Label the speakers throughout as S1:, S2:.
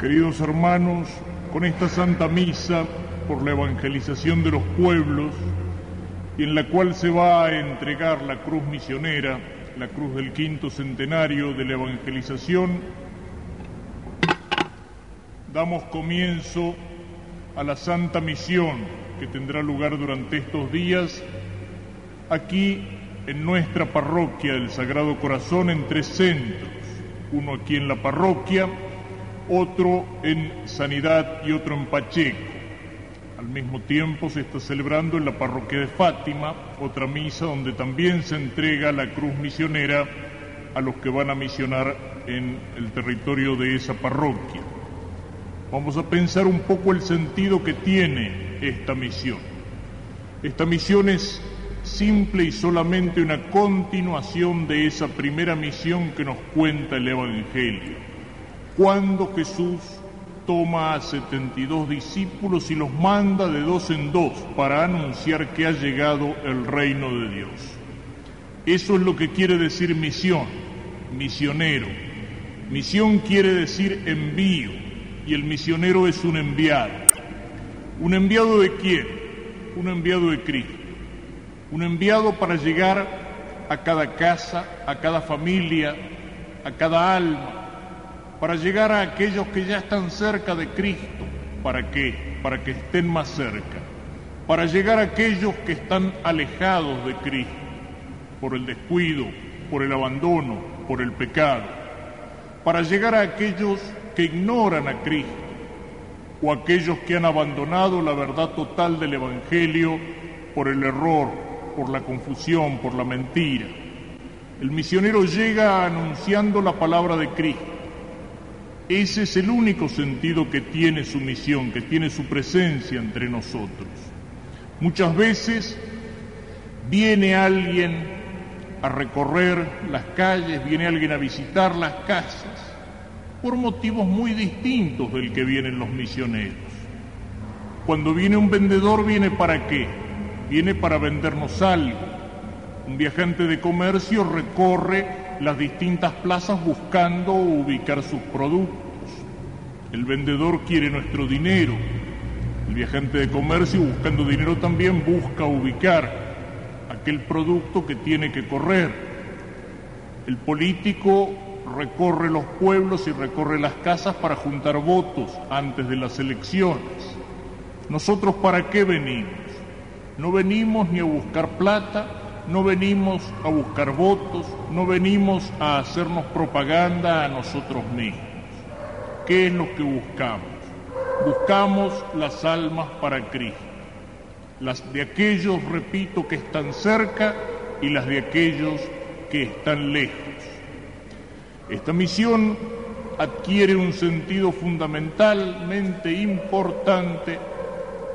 S1: Queridos hermanos, con esta Santa Misa por la evangelización de los pueblos, y en la cual se va a entregar la cruz misionera, la cruz del quinto centenario de la evangelización, damos comienzo a la Santa Misión que tendrá lugar durante estos días aquí en nuestra parroquia del Sagrado Corazón en tres centros, uno aquí en la parroquia, otro en Sanidad y otro en Pacheco. Al mismo tiempo se está celebrando en la parroquia de Fátima otra misa donde también se entrega la cruz misionera a los que van a misionar en el territorio de esa parroquia. Vamos a pensar un poco el sentido que tiene esta misión. Esta misión es simple y solamente una continuación de esa primera misión que nos cuenta el Evangelio cuando Jesús toma a 72 discípulos y los manda de dos en dos para anunciar que ha llegado el reino de Dios. Eso es lo que quiere decir misión, misionero. Misión quiere decir envío y el misionero es un enviado. ¿Un enviado de quién? Un enviado de Cristo. Un enviado para llegar a cada casa, a cada familia, a cada alma, para llegar a aquellos que ya están cerca de Cristo. ¿Para qué? Para que estén más cerca. Para llegar a aquellos que están alejados de Cristo, por el descuido, por el abandono, por el pecado. Para llegar a aquellos que ignoran a Cristo o aquellos que han abandonado la verdad total del Evangelio por el error, por la confusión, por la mentira. El misionero llega anunciando la palabra de Cristo ese es el único sentido que tiene su misión, que tiene su presencia entre nosotros. Muchas veces viene alguien a recorrer las calles, viene alguien a visitar las casas, por motivos muy distintos del que vienen los misioneros. Cuando viene un vendedor, ¿viene para qué? Viene para vendernos algo. Un viajante de comercio recorre las distintas plazas buscando ubicar sus productos. El vendedor quiere nuestro dinero. El viajante de comercio buscando dinero también busca ubicar aquel producto que tiene que correr. El político recorre los pueblos y recorre las casas para juntar votos antes de las elecciones. ¿Nosotros para qué venimos? No venimos ni a buscar plata, no venimos a buscar votos, no venimos a hacernos propaganda a nosotros mismos. ¿Qué es lo que buscamos? Buscamos las almas para Cristo, las de aquellos, repito, que están cerca y las de aquellos que están lejos. Esta misión adquiere un sentido fundamentalmente importante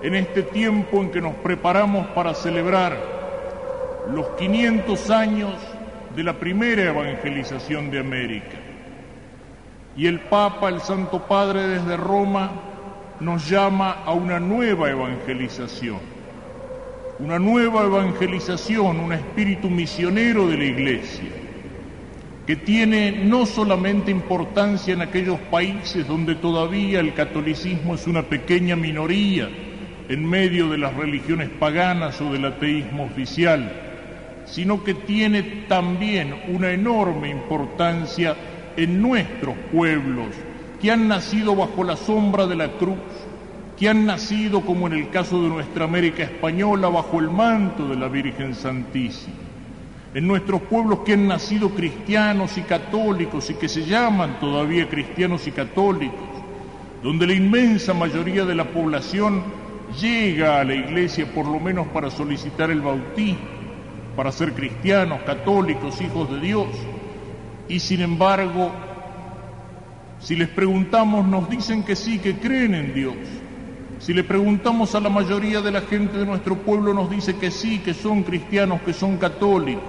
S1: en este tiempo en que nos preparamos para celebrar los 500 años de la primera evangelización de América. Y el Papa, el Santo Padre desde Roma, nos llama a una nueva evangelización, una nueva evangelización, un espíritu misionero de la Iglesia, que tiene no solamente importancia en aquellos países donde todavía el catolicismo es una pequeña minoría en medio de las religiones paganas o del ateísmo oficial, sino que tiene también una enorme importancia en nuestros pueblos, que han nacido bajo la sombra de la cruz, que han nacido, como en el caso de nuestra América española, bajo el manto de la Virgen Santísima. En nuestros pueblos que han nacido cristianos y católicos y que se llaman todavía cristianos y católicos, donde la inmensa mayoría de la población llega a la iglesia por lo menos para solicitar el bautismo para ser cristianos, católicos, hijos de Dios. Y sin embargo, si les preguntamos, nos dicen que sí, que creen en Dios. Si le preguntamos a la mayoría de la gente de nuestro pueblo, nos dice que sí, que son cristianos, que son católicos.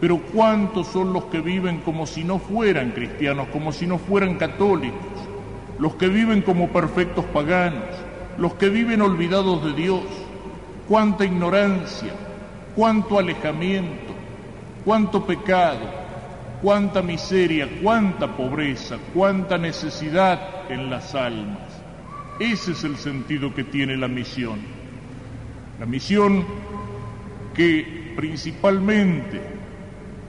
S1: Pero ¿cuántos son los que viven como si no fueran cristianos, como si no fueran católicos? Los que viven como perfectos paganos, los que viven olvidados de Dios. ¿Cuánta ignorancia? Cuánto alejamiento, cuánto pecado. cuánta miseria, cuánta pobreza, cuánta necesidad en las almas. Ese es el sentido que tiene la misión. La misión que principalmente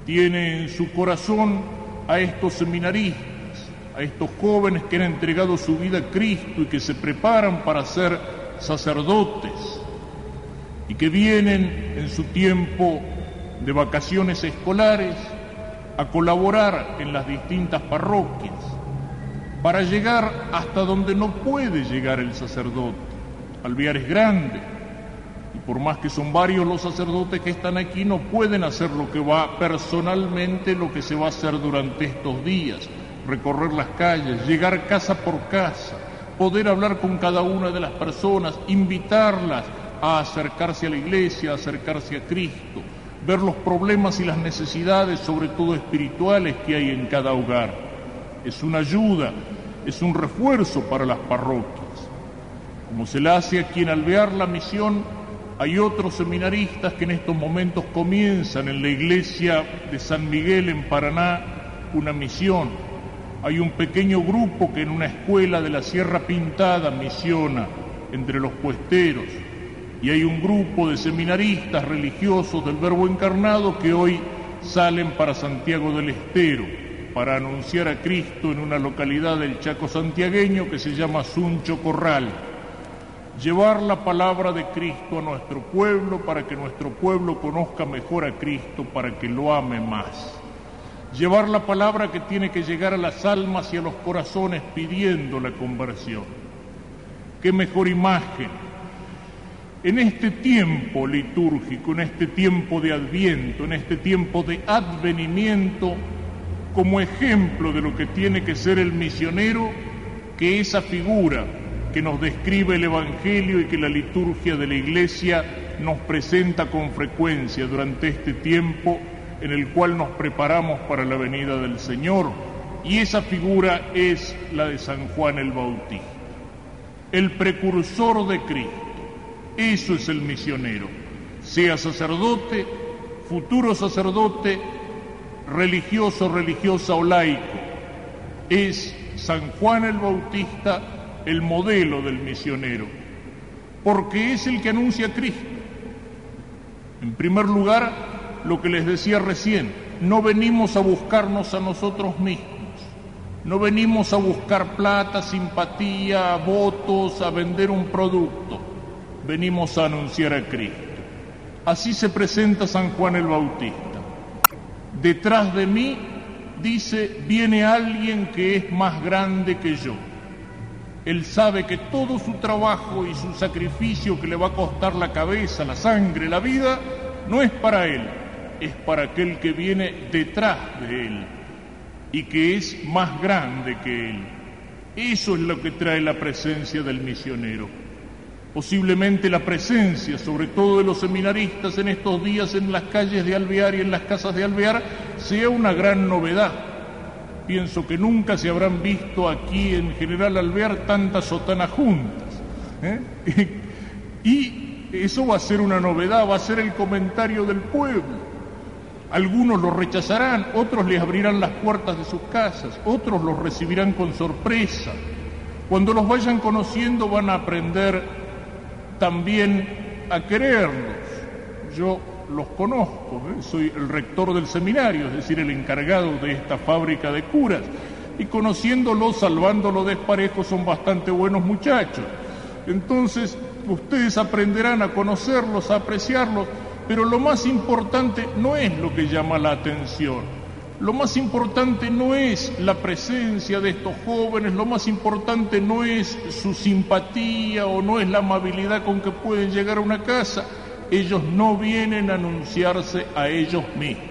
S1: tiene en su corazón a estos seminaristas, a estos jóvenes que han entregado su vida a Cristo y que se preparan para ser sacerdotes y que vienen en su tiempo de vacaciones escolares a colaborar en las distintas parroquias para llegar hasta donde no puede llegar el sacerdote. Alvear es grande y por más que son varios los sacerdotes que están aquí, no pueden hacer lo que va personalmente, lo que se va a hacer durante estos días, recorrer las calles, llegar casa por casa, poder hablar con cada una de las personas, invitarlas a acercarse a la iglesia, a acercarse a Cristo, ver los problemas y las necesidades, sobre todo espirituales, que hay en cada hogar. Es una ayuda, es un refuerzo para las parroquias. Como se le hace aquí en Alvear la misión, hay otros seminaristas que en estos momentos comienzan en la iglesia de San Miguel en Paraná una misión. Hay un pequeño grupo que en una escuela de la Sierra Pintada misiona entre los puesteros y hay un grupo de seminaristas religiosos del Verbo Encarnado que hoy salen para Santiago del Estero para anunciar a Cristo en una localidad del Chaco santiagueño que se llama Suncho Corral. Llevar la palabra de Cristo a nuestro pueblo para que nuestro pueblo conozca mejor a Cristo, para que lo ame más. Llevar la palabra que tiene que llegar a las almas y a los corazones pidiendo la conversión. Qué mejor imagen en este tiempo litúrgico, en este tiempo de adviento, en este tiempo de advenimiento, como ejemplo de lo que tiene que ser el misionero, que esa figura que nos describe el Evangelio y que la liturgia de la Iglesia nos presenta con frecuencia durante este tiempo en el cual nos preparamos para la venida del Señor. Y esa figura es la de San Juan el Bautista, el precursor de Cristo eso es el misionero. Sea sacerdote, futuro sacerdote, religioso, religiosa o laico. Es San Juan el Bautista el modelo del misionero, porque es el que anuncia a Cristo. En primer lugar, lo que les decía recién, no venimos a buscarnos a nosotros mismos, no venimos a buscar plata, simpatía, votos, a vender un producto venimos a anunciar a Cristo. Así se presenta San Juan el Bautista. Detrás de mí, dice, viene alguien que es más grande que yo. Él sabe que todo su trabajo y su sacrificio que le va a costar la cabeza, la sangre, la vida, no es para él, es para aquel que viene detrás de él y que es más grande que él. Eso es lo que trae la presencia del misionero. Posiblemente la presencia, sobre todo de los seminaristas en estos días en las calles de Alvear y en las casas de Alvear, sea una gran novedad. Pienso que nunca se habrán visto aquí en General Alvear tantas sotanas juntas. ¿eh? y eso va a ser una novedad, va a ser el comentario del pueblo. Algunos lo rechazarán, otros les abrirán las puertas de sus casas, otros los recibirán con sorpresa. Cuando los vayan conociendo van a aprender también a quererlos. Yo los conozco, ¿eh? soy el rector del seminario, es decir, el encargado de esta fábrica de curas, y conociéndolos, salvándolo desparejo, son bastante buenos muchachos. Entonces, ustedes aprenderán a conocerlos, a apreciarlos, pero lo más importante no es lo que llama la atención, lo más importante no es la presencia de estos jóvenes, lo más importante no es su simpatía o no es la amabilidad con que pueden llegar a una casa. Ellos no vienen a anunciarse a ellos mismos.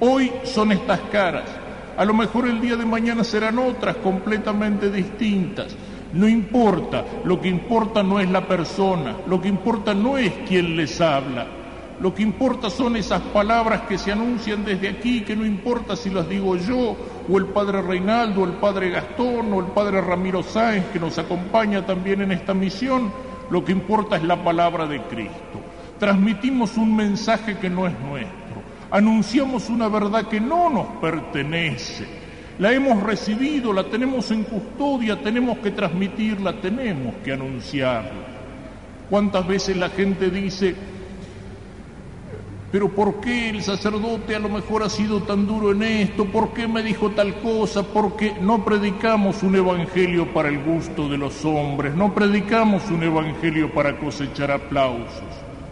S1: Hoy son estas caras. A lo mejor el día de mañana serán otras completamente distintas. No importa, lo que importa no es la persona, lo que importa no es quien les habla, lo que importa son esas palabras que se anuncian desde aquí, que no importa si las digo yo, o el padre Reinaldo, o el padre Gastón, o el padre Ramiro Sáenz, que nos acompaña también en esta misión, lo que importa es la palabra de Cristo. Transmitimos un mensaje que no es nuestro. Anunciamos una verdad que no nos pertenece. La hemos recibido, la tenemos en custodia, tenemos que transmitirla, tenemos que anunciarla. ¿Cuántas veces la gente dice, pero ¿por qué el sacerdote a lo mejor ha sido tan duro en esto? ¿Por qué me dijo tal cosa? Porque no predicamos un evangelio para el gusto de los hombres, no predicamos un evangelio para cosechar aplausos.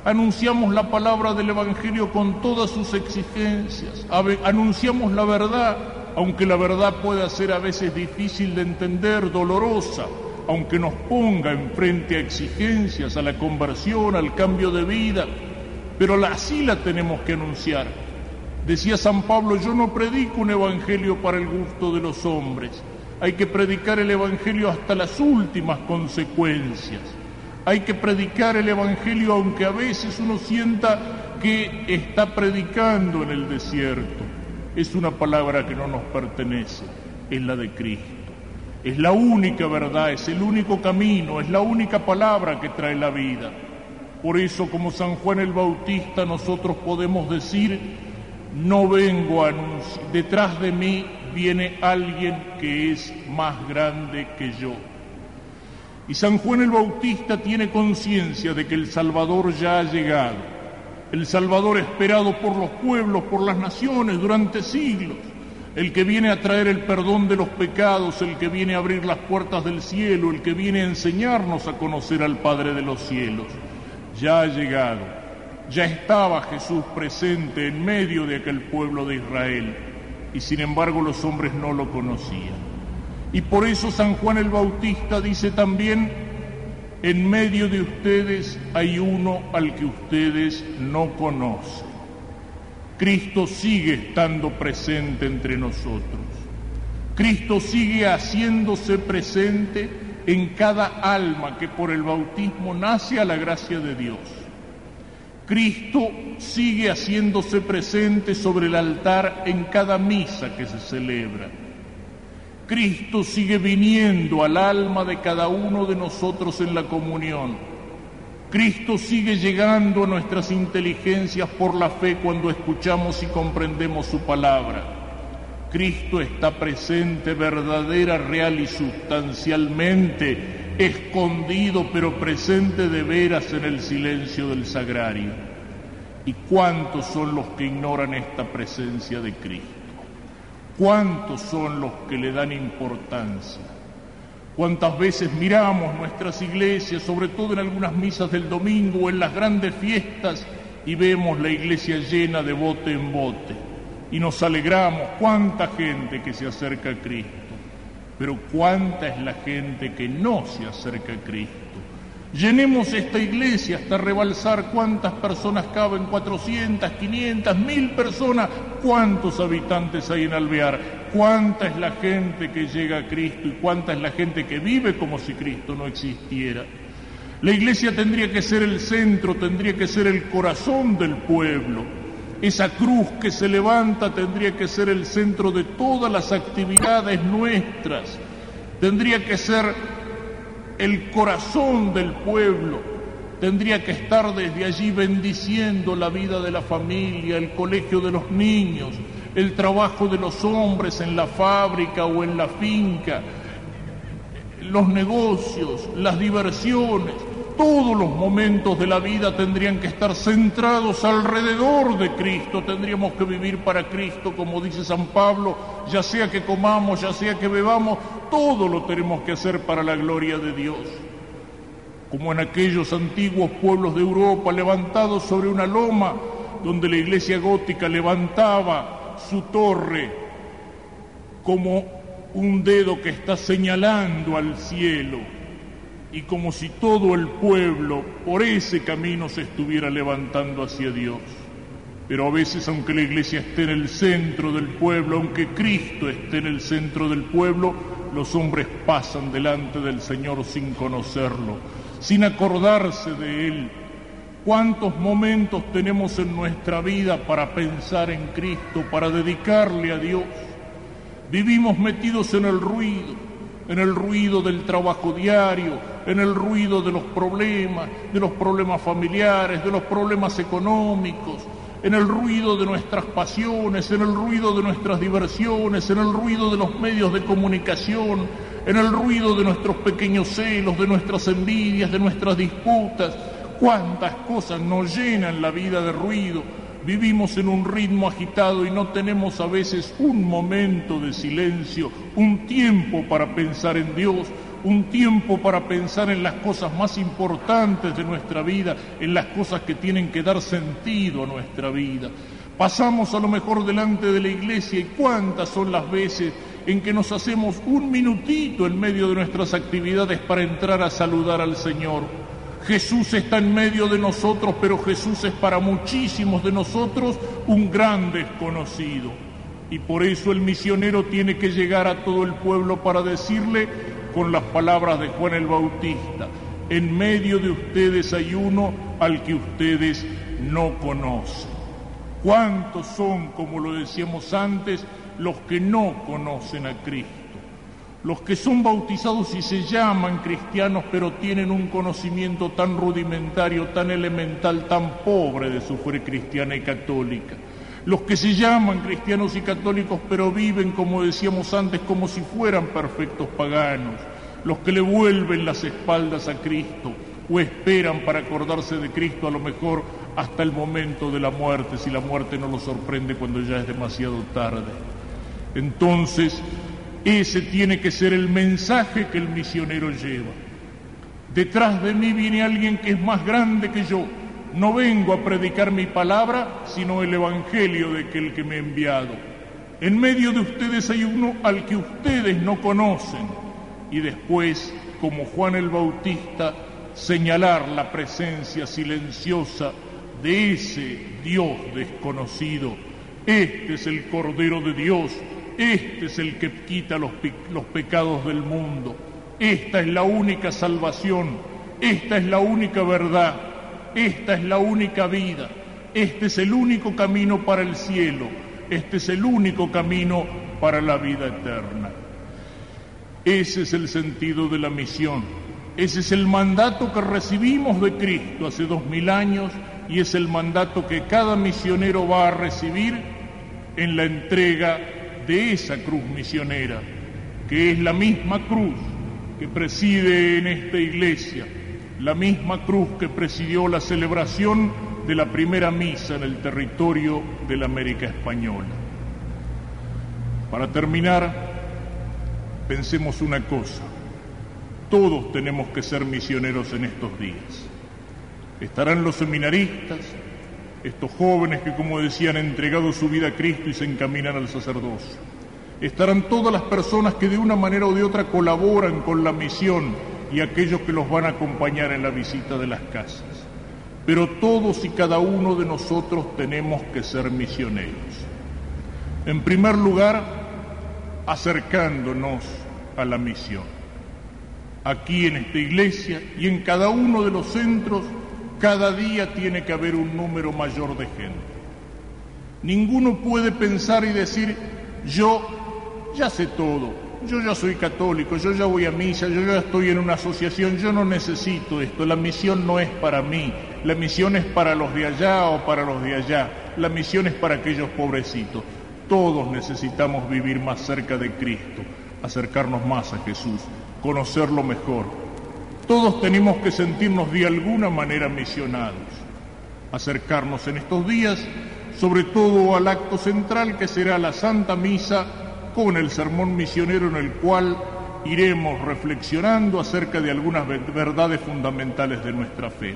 S1: Anunciamos la palabra del evangelio con todas sus exigencias, anunciamos la verdad, aunque la verdad pueda ser a veces difícil de entender, dolorosa, aunque nos ponga enfrente a exigencias, a la conversión, al cambio de vida, pero así la tenemos que anunciar. Decía San Pablo, yo no predico un evangelio para el gusto de los hombres, hay que predicar el evangelio hasta las últimas consecuencias. Hay que predicar el evangelio aunque a veces uno sienta que está predicando en el desierto. Es una palabra que no nos pertenece, es la de Cristo. Es la única verdad, es el único camino, es la única palabra que trae la vida. Por eso, como San Juan el Bautista, nosotros podemos decir, no vengo a anunciar, detrás de mí viene alguien que es más grande que yo. Y San Juan el Bautista tiene conciencia de que el Salvador ya ha llegado, el Salvador esperado por los pueblos, por las naciones durante siglos, el que viene a traer el perdón de los pecados, el que viene a abrir las puertas del cielo, el que viene a enseñarnos a conocer al Padre de los cielos ya ha llegado. Ya estaba Jesús presente en medio de aquel pueblo de Israel y sin embargo los hombres no lo conocían. Y por eso San Juan el Bautista dice también, en medio de ustedes hay uno al que ustedes no conocen. Cristo sigue estando presente entre nosotros. Cristo sigue haciéndose presente en cada alma que por el bautismo nace a la gracia de Dios. Cristo sigue haciéndose presente sobre el altar en cada misa que se celebra. Cristo sigue viniendo al alma de cada uno de nosotros en la comunión. Cristo sigue llegando a nuestras inteligencias por la fe cuando escuchamos y comprendemos su palabra. Cristo está presente verdadera, real y sustancialmente, escondido pero presente de veras en el silencio del sagrario. ¿Y cuántos son los que ignoran esta presencia de Cristo? ¿Cuántos son los que le dan importancia? ¿Cuántas veces miramos nuestras iglesias, sobre todo en algunas misas del domingo o en las grandes fiestas, y vemos la iglesia llena de bote en bote? Y nos alegramos, cuánta gente que se acerca a Cristo, pero cuánta es la gente que no se acerca a Cristo. Llenemos esta iglesia hasta rebalsar cuántas personas caben, 400, 500, mil personas, cuántos habitantes hay en Alvear, cuánta es la gente que llega a Cristo y cuánta es la gente que vive como si Cristo no existiera. La iglesia tendría que ser el centro, tendría que ser el corazón del pueblo esa cruz que se levanta tendría que ser el centro de todas las actividades nuestras, tendría que ser el corazón del pueblo, tendría que estar desde allí bendiciendo la vida de la familia, el colegio de los niños, el trabajo de los hombres en la fábrica o en la finca, los negocios, las diversiones, todos los momentos de la vida tendrían que estar centrados alrededor de Cristo, tendríamos que vivir para Cristo, como dice San Pablo, ya sea que comamos, ya sea que bebamos, todo lo tenemos que hacer para la gloria de Dios. Como en aquellos antiguos pueblos de Europa levantados sobre una loma donde la iglesia gótica levantaba su torre como un dedo que está señalando al cielo y como si todo el pueblo por ese camino se estuviera levantando hacia Dios. Pero a veces, aunque la iglesia esté en el centro del pueblo, aunque Cristo esté en el centro del pueblo, los hombres pasan delante del Señor sin conocerlo, sin acordarse de Él. ¿Cuántos momentos tenemos en nuestra vida para pensar en Cristo, para dedicarle a Dios? Vivimos metidos en el ruido, en el ruido del trabajo diario, en el ruido de los problemas, de los problemas familiares, de los problemas económicos, en el ruido de nuestras pasiones, en el ruido de nuestras diversiones, en el ruido de los medios de comunicación, en el ruido de nuestros pequeños celos, de nuestras envidias, de nuestras disputas. Cuántas cosas nos llenan la vida de ruido. Vivimos en un ritmo agitado y no tenemos a veces un momento de silencio, un tiempo para pensar en Dios, un tiempo para pensar en las cosas más importantes de nuestra vida, en las cosas que tienen que dar sentido a nuestra vida. Pasamos a lo mejor delante de la iglesia y cuántas son las veces en que nos hacemos un minutito en medio de nuestras actividades para entrar a saludar al Señor. Jesús está en medio de nosotros, pero Jesús es para muchísimos de nosotros un gran desconocido. Y por eso el misionero tiene que llegar a todo el pueblo para decirle, con las palabras de Juan el Bautista. En medio de ustedes hay uno al que ustedes no conocen. ¿Cuántos son, como lo decíamos antes, los que no conocen a Cristo? Los que son bautizados y se llaman cristianos, pero tienen un conocimiento tan rudimentario, tan elemental, tan pobre de su fe cristiana y católica los que se llaman cristianos y católicos pero viven, como decíamos antes, como si fueran perfectos paganos, los que le vuelven las espaldas a Cristo o esperan para acordarse de Cristo a lo mejor hasta el momento de la muerte, si la muerte no los sorprende cuando ya es demasiado tarde. Entonces, ese tiene que ser el mensaje que el misionero lleva. Detrás de mí viene alguien que es más grande que yo, no vengo a predicar mi palabra, sino el Evangelio de aquel que me ha enviado. En medio de ustedes hay uno al que ustedes no conocen. Y después, como Juan el Bautista, señalar la presencia silenciosa de ese Dios desconocido. Este es el Cordero de Dios, este es el que quita los, los pecados del mundo. Esta es la única salvación, esta es la única verdad esta es la única vida, este es el único camino para el cielo, este es el único camino para la vida eterna. Ese es el sentido de la misión, ese es el mandato que recibimos de Cristo hace dos mil años y es el mandato que cada misionero va a recibir en la entrega de esa cruz misionera, que es la misma cruz que preside en esta iglesia la misma cruz que presidió la celebración de la primera misa en el territorio de la América Española. Para terminar, pensemos una cosa, todos tenemos que ser misioneros en estos días. Estarán los seminaristas, estos jóvenes que, como decían, han entregado su vida a Cristo y se encaminan al sacerdocio. Estarán todas las personas que de una manera o de otra colaboran con la misión y aquellos que los van a acompañar en la visita de las casas. Pero todos y cada uno de nosotros tenemos que ser misioneros. En primer lugar, acercándonos a la misión. Aquí en esta iglesia y en cada uno de los centros, cada día tiene que haber un número mayor de gente. Ninguno puede pensar y decir, yo ya sé todo, yo ya soy católico, yo ya voy a misa, yo ya estoy en una asociación, yo no necesito esto, la misión no es para mí, la misión es para los de allá o para los de allá, la misión es para aquellos pobrecitos. Todos necesitamos vivir más cerca de Cristo, acercarnos más a Jesús, conocerlo mejor. Todos tenemos que sentirnos de alguna manera misionados, acercarnos en estos días, sobre todo al acto central que será la Santa Misa con el sermón misionero en el cual iremos reflexionando acerca de algunas verdades fundamentales de nuestra fe.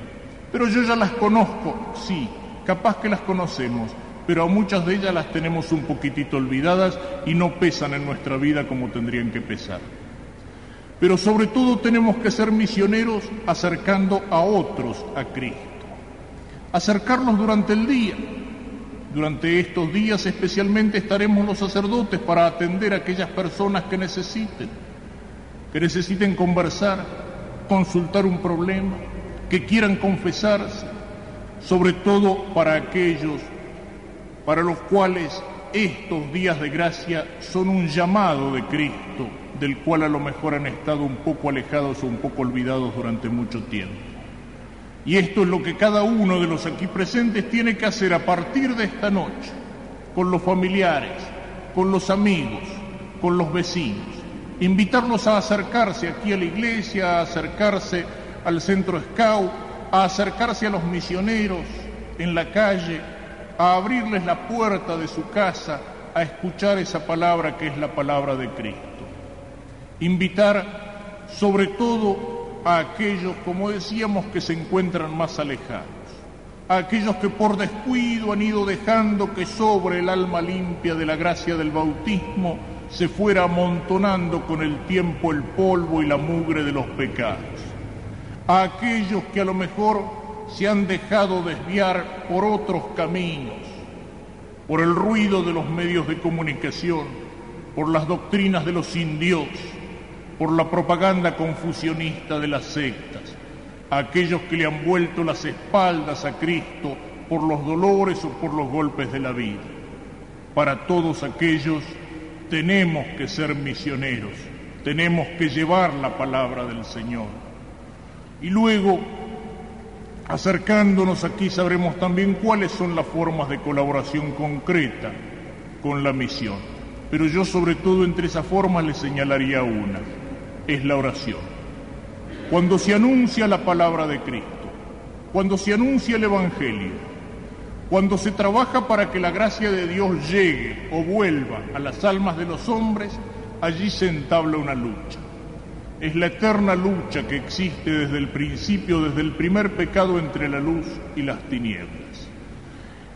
S1: Pero yo ya las conozco, sí, capaz que las conocemos, pero a muchas de ellas las tenemos un poquitito olvidadas y no pesan en nuestra vida como tendrían que pesar. Pero sobre todo tenemos que ser misioneros acercando a otros a Cristo, acercarlos durante el día, durante estos días especialmente estaremos los sacerdotes para atender a aquellas personas que necesiten, que necesiten conversar, consultar un problema, que quieran confesarse, sobre todo para aquellos para los cuales estos días de gracia son un llamado de Cristo, del cual a lo mejor han estado un poco alejados o un poco olvidados durante mucho tiempo. Y esto es lo que cada uno de los aquí presentes tiene que hacer a partir de esta noche, con los familiares, con los amigos, con los vecinos. Invitarlos a acercarse aquí a la iglesia, a acercarse al centro Scout, a acercarse a los misioneros en la calle, a abrirles la puerta de su casa, a escuchar esa palabra que es la palabra de Cristo. Invitar sobre todo a aquellos, como decíamos, que se encuentran más alejados, a aquellos que por descuido han ido dejando que sobre el alma limpia de la gracia del bautismo se fuera amontonando con el tiempo el polvo y la mugre de los pecados, a aquellos que a lo mejor se han dejado desviar por otros caminos, por el ruido de los medios de comunicación, por las doctrinas de los indios, por la propaganda confusionista de las sectas, aquellos que le han vuelto las espaldas a Cristo por los dolores o por los golpes de la vida. Para todos aquellos tenemos que ser misioneros, tenemos que llevar la palabra del Señor. Y luego Acercándonos aquí sabremos también cuáles son las formas de colaboración concreta con la misión. Pero yo sobre todo entre esas formas le señalaría una, es la oración. Cuando se anuncia la palabra de Cristo, cuando se anuncia el Evangelio, cuando se trabaja para que la gracia de Dios llegue o vuelva a las almas de los hombres, allí se entabla una lucha es la eterna lucha que existe desde el principio, desde el primer pecado entre la luz y las tinieblas.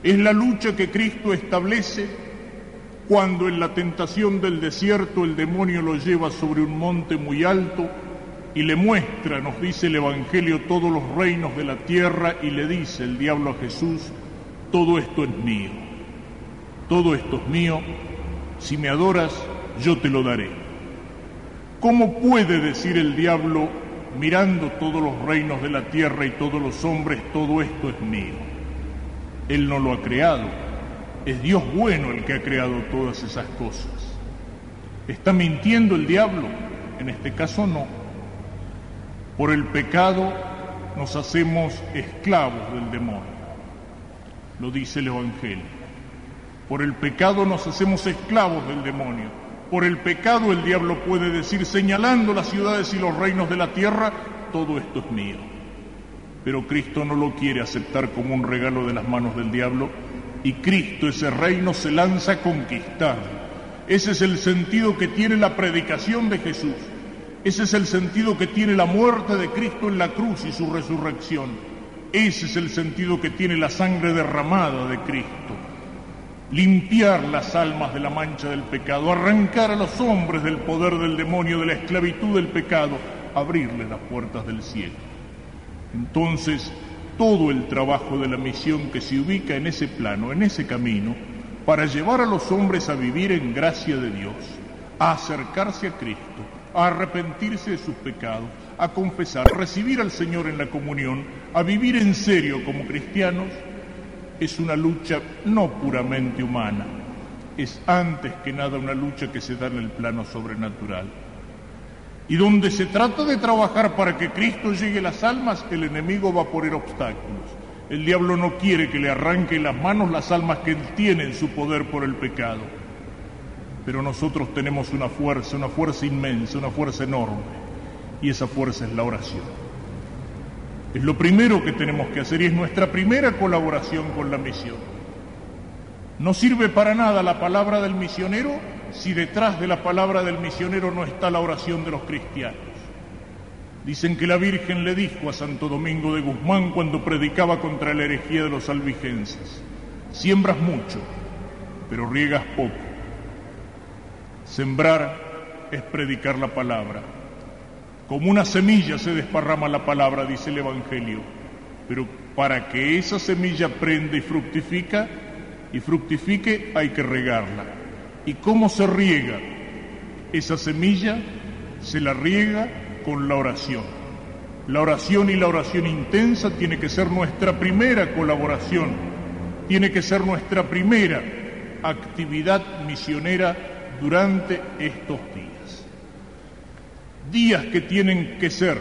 S1: Es la lucha que Cristo establece cuando en la tentación del desierto el demonio lo lleva sobre un monte muy alto y le muestra, nos dice el Evangelio, todos los reinos de la tierra y le dice el diablo a Jesús, todo esto es mío, todo esto es mío, si me adoras, yo te lo daré. ¿Cómo puede decir el diablo, mirando todos los reinos de la tierra y todos los hombres, todo esto es mío? Él no lo ha creado. Es Dios bueno el que ha creado todas esas cosas. ¿Está mintiendo el diablo? En este caso no. Por el pecado nos hacemos esclavos del demonio. Lo dice el Evangelio. Por el pecado nos hacemos esclavos del demonio. Por el pecado el diablo puede decir, señalando las ciudades y los reinos de la tierra, todo esto es mío. Pero Cristo no lo quiere aceptar como un regalo de las manos del diablo y Cristo ese reino se lanza a conquistar. Ese es el sentido que tiene la predicación de Jesús. Ese es el sentido que tiene la muerte de Cristo en la cruz y su resurrección. Ese es el sentido que tiene la sangre derramada de Cristo limpiar las almas de la mancha del pecado, arrancar a los hombres del poder del demonio, de la esclavitud del pecado, abrirles las puertas del cielo. Entonces, todo el trabajo de la misión que se ubica en ese plano, en ese camino, para llevar a los hombres a vivir en gracia de Dios, a acercarse a Cristo, a arrepentirse de sus pecados, a confesar, recibir al Señor en la comunión, a vivir en serio como cristianos, es una lucha no puramente humana, es antes que nada una lucha que se da en el plano sobrenatural. Y donde se trata de trabajar para que Cristo llegue a las almas, el enemigo va a poner obstáculos. El diablo no quiere que le arranque las manos las almas que él tiene en su poder por el pecado. Pero nosotros tenemos una fuerza, una fuerza inmensa, una fuerza enorme. Y esa fuerza es la oración. Es lo primero que tenemos que hacer y es nuestra primera colaboración con la misión. No sirve para nada la palabra del misionero si detrás de la palabra del misionero no está la oración de los cristianos. Dicen que la Virgen le dijo a Santo Domingo de Guzmán cuando predicaba contra la herejía de los albigenses, siembras mucho, pero riegas poco. Sembrar es predicar la palabra. Como una semilla se desparrama la palabra, dice el Evangelio, pero para que esa semilla prenda y fructifica, y fructifique hay que regarla. ¿Y cómo se riega? Esa semilla se la riega con la oración. La oración y la oración intensa tiene que ser nuestra primera colaboración, tiene que ser nuestra primera actividad misionera durante estos días días que tienen que ser,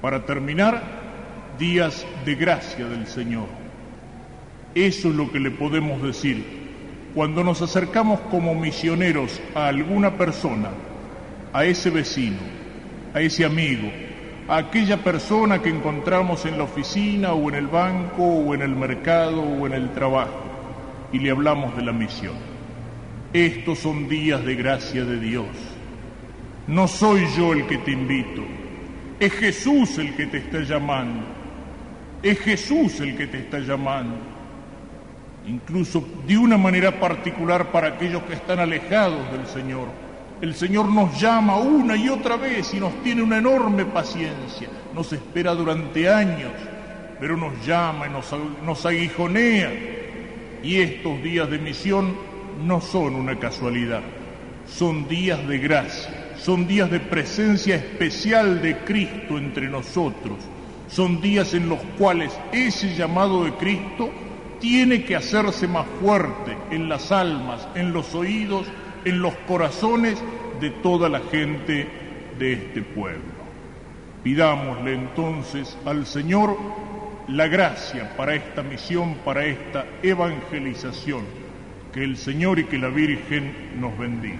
S1: para terminar, días de gracia del Señor. Eso es lo que le podemos decir cuando nos acercamos como misioneros a alguna persona, a ese vecino, a ese amigo, a aquella persona que encontramos en la oficina o en el banco o en el mercado o en el trabajo y le hablamos de la misión. Estos son días de gracia de Dios. No soy yo el que te invito, es Jesús el que te está llamando. Es Jesús el que te está llamando. Incluso de una manera particular para aquellos que están alejados del Señor. El Señor nos llama una y otra vez y nos tiene una enorme paciencia. Nos espera durante años, pero nos llama y nos, nos aguijonea. Y estos días de misión no son una casualidad, son días de gracia, son días de presencia especial de Cristo entre nosotros, son días en los cuales ese llamado de Cristo tiene que hacerse más fuerte en las almas, en los oídos, en los corazones de toda la gente de este pueblo. Pidámosle entonces al Señor la gracia para esta misión, para esta evangelización. Que el Señor y que la Virgen nos bendiga.